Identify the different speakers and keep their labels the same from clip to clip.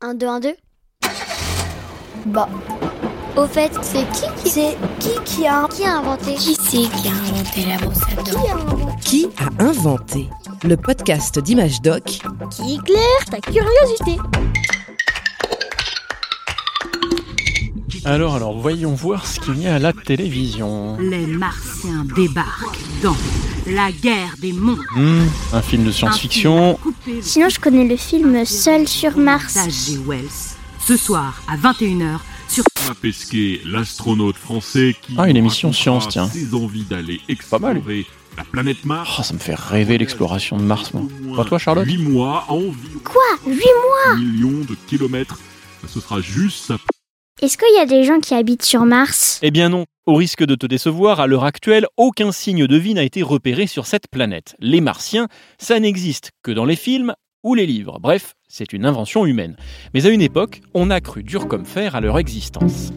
Speaker 1: 1, 2, 1, 2 Bah. Au fait, c'est qui qui
Speaker 2: C'est qui qui a
Speaker 1: qui a inventé?
Speaker 3: Qui c'est qui a inventé la brosse à
Speaker 1: Qui
Speaker 3: dents
Speaker 1: a inventé?
Speaker 4: Qui a inventé Le podcast d'Image Doc?
Speaker 1: Qui éclaire ta curiosité
Speaker 5: Alors, alors, voyons voir ce qu'il y a à la télévision.
Speaker 6: Les Martiens débarquent dans la guerre des mondes.
Speaker 5: Hmm, un film de science-fiction.
Speaker 1: Sinon, je connais le film Seul sur Mars.
Speaker 6: Wells. Ce soir à 21h sur
Speaker 7: va pesquer l'astronaute français qui
Speaker 5: Ah, une émission science, tiens.
Speaker 7: ses envies d'aller
Speaker 5: Pas mal.
Speaker 7: explorer la planète Mars.
Speaker 5: Oh, ça me fait rêver l'exploration de Mars, moi. Pas toi, Charlotte
Speaker 7: 8 mois, environ
Speaker 1: Quoi 8 mois
Speaker 7: millions de kilomètres. Ce sera juste ça.
Speaker 1: Est-ce qu'il y a des gens qui habitent sur Mars?
Speaker 5: Eh bien non. Au risque de te décevoir, à l'heure actuelle, aucun signe de vie n'a été repéré sur cette planète. Les Martiens, ça n'existe que dans les films ou les livres. Bref, c'est une invention humaine. Mais à une époque, on a cru dur comme fer à leur existence.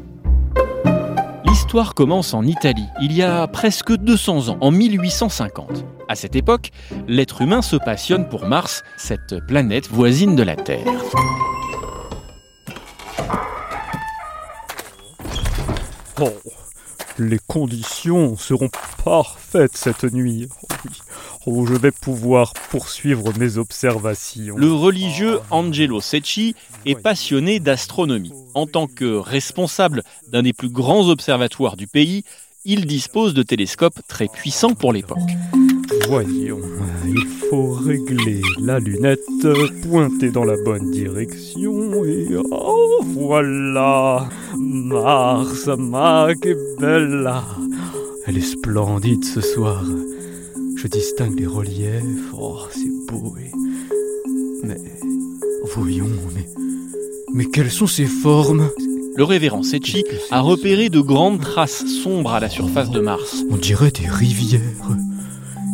Speaker 5: L'histoire commence en Italie, il y a presque 200 ans, en 1850. À cette époque, l'être humain se passionne pour Mars, cette planète voisine de la Terre.
Speaker 8: Oh, les conditions seront parfaites cette nuit. Oh oui. Oh, je vais pouvoir poursuivre mes observations.
Speaker 5: Le religieux Angelo Secchi est passionné d'astronomie. En tant que responsable d'un des plus grands observatoires du pays, il dispose de télescopes très puissants pour l'époque.
Speaker 8: Voyons, il faut régler la lunette, pointer dans la bonne direction et oh voilà, Mars, ma che bella. Elle est splendide ce soir. Je distingue les reliefs. Oh, c'est beau et mais voyons, mais mais quelles sont ces formes?
Speaker 5: Le révérend Secchi a repéré de grandes traces sombres à la surface de Mars.
Speaker 8: On dirait des rivières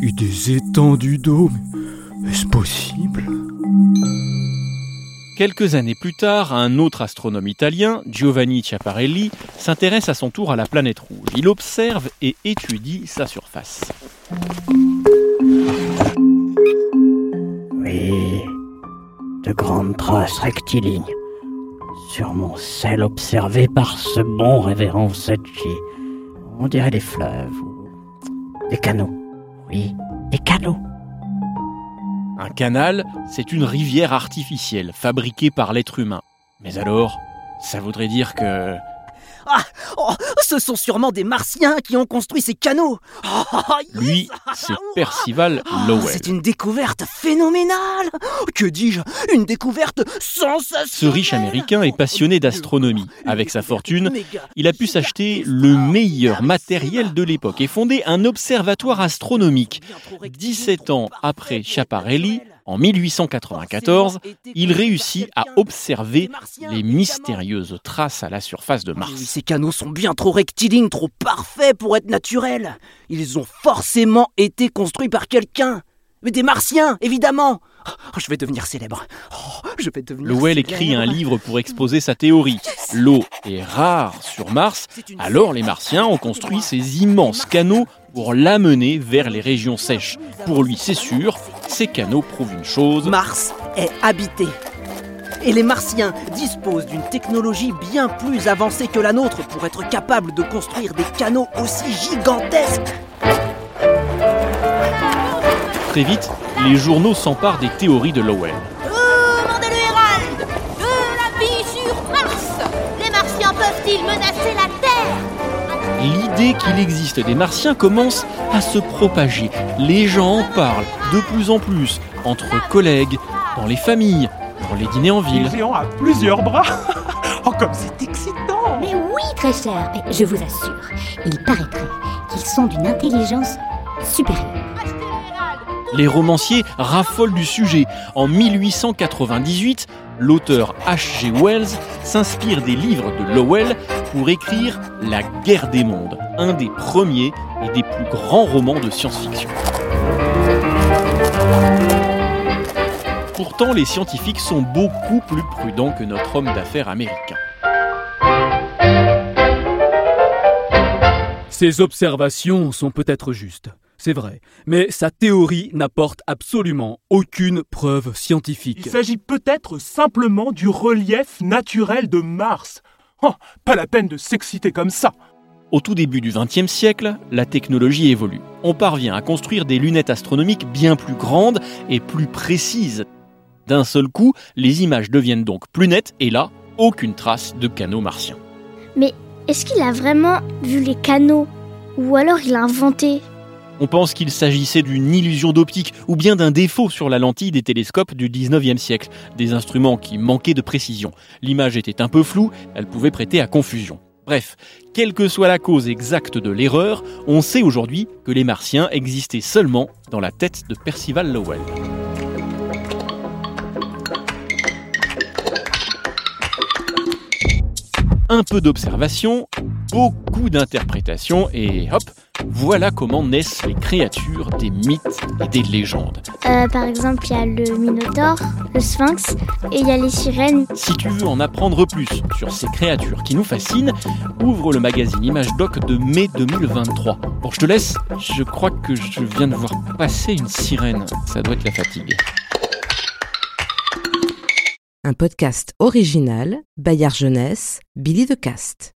Speaker 8: et des étendues d'eau. Mais est-ce possible?
Speaker 5: Quelques années plus tard, un autre astronome italien, Giovanni Chiaparelli, s'intéresse à son tour à la planète rouge. Il observe et étudie sa surface.
Speaker 9: Oui, de grandes traces rectilignes sur mon sel observé par ce bon révérend Secchi. On dirait des fleuves ou des canaux. Oui, des canaux.
Speaker 5: Un canal, c'est une rivière artificielle fabriquée par l'être humain. Mais alors, ça voudrait dire que...
Speaker 10: Ah oh, Ce sont sûrement des Martiens qui ont construit ces canaux. Oh, yes.
Speaker 5: Lui, c'est Percival
Speaker 10: Ah,
Speaker 5: Lowell.
Speaker 10: C'est une découverte phénoménale. Que dis-je Une découverte sensationnelle.
Speaker 5: Ce riche américain est passionné d'astronomie. Avec sa fortune, il a pu s'acheter le meilleur matériel de l'époque et fonder un observatoire astronomique. 17 ans après Schiaparelli, en 1894, il réussit à observer les mystérieuses traces à la surface de
Speaker 10: Oui,
Speaker 5: Mars.
Speaker 10: Ces canaux sont bien trop rectilignes, trop parfaits pour être naturels. Ils ont forcément été construits par quelqu'un. Mais des Martiens, évidemment. Oh, je vais devenir célèbre. Oh, je vais devenir
Speaker 5: Lowell
Speaker 10: célèbre.
Speaker 5: écrit un livre pour exposer sa théorie. L'eau est rare sur Mars, alors les Martiens ont construit ces immenses canaux pour l'amener vers les régions sèches. Pour lui, c'est sûr, ces canaux prouvent une chose.
Speaker 10: Mars est habité. Et les Martiens disposent d'une technologie bien plus avancée que la nôtre pour être capables de construire des canaux aussi gigantesques.
Speaker 5: Très vite, les journaux s'emparent des théories de Lowell. L'idée qu'il existe des Martiens commence à se propager. Les gens en parlent de plus en plus, entre collègues, dans les familles, dans les dîners en ville.
Speaker 11: géant a plusieurs bras. oh, comme c'est excitant
Speaker 3: Mais oui, très cher, mais je vous assure, il paraîtrait qu'ils sont d'une intelligence supérieure.
Speaker 5: Les romanciers raffolent du sujet. En 1898, l'auteur H.G. Wells s'inspire des livres de Lowell pour écrire La guerre des mondes, un des premiers et des plus grands romans de science-fiction. Pourtant, les scientifiques sont beaucoup plus prudents que notre homme d'affaires américain.
Speaker 8: Ces observations sont peut-être justes, c'est vrai, mais sa théorie n'apporte absolument aucune preuve scientifique.
Speaker 11: Il s'agit peut-être simplement du relief naturel de Mars. Oh, pas la peine de s'exciter comme ça.
Speaker 5: Au tout début du XXe siècle, la technologie évolue. On parvient à construire des lunettes astronomiques bien plus grandes et plus précises. D'un seul coup, les images deviennent donc plus nettes et là, aucune trace de canaux martiens.
Speaker 1: Mais est-ce qu'il a vraiment vu les canaux? Ou alors il a inventé?
Speaker 5: On pense qu'il s'agissait d'une illusion d'optique ou bien d'un défaut sur la lentille des télescopes du 19e siècle, des instruments qui manquaient de précision. L'image était un peu floue, elle pouvait prêter à confusion. Bref, quelle que soit la cause exacte de l'erreur, on sait aujourd'hui que les Martiens existaient seulement dans la tête de Percival Lowell. Un peu d'observation, beaucoup d'interprétation et hop, voilà comment naissent les créatures des mythes et des légendes.
Speaker 1: Euh, Par exemple, il y a le Minotaure, le Sphinx et il y a les sirènes.
Speaker 5: Si tu veux en apprendre plus sur ces créatures qui nous fascinent, ouvre le magazine Image Doc de mai 2023. Bon, je te laisse, je crois que je viens de voir passer une sirène. Ça doit être la fatigue.
Speaker 4: Un podcast original, Bayard Jeunesse, Billy de Cast.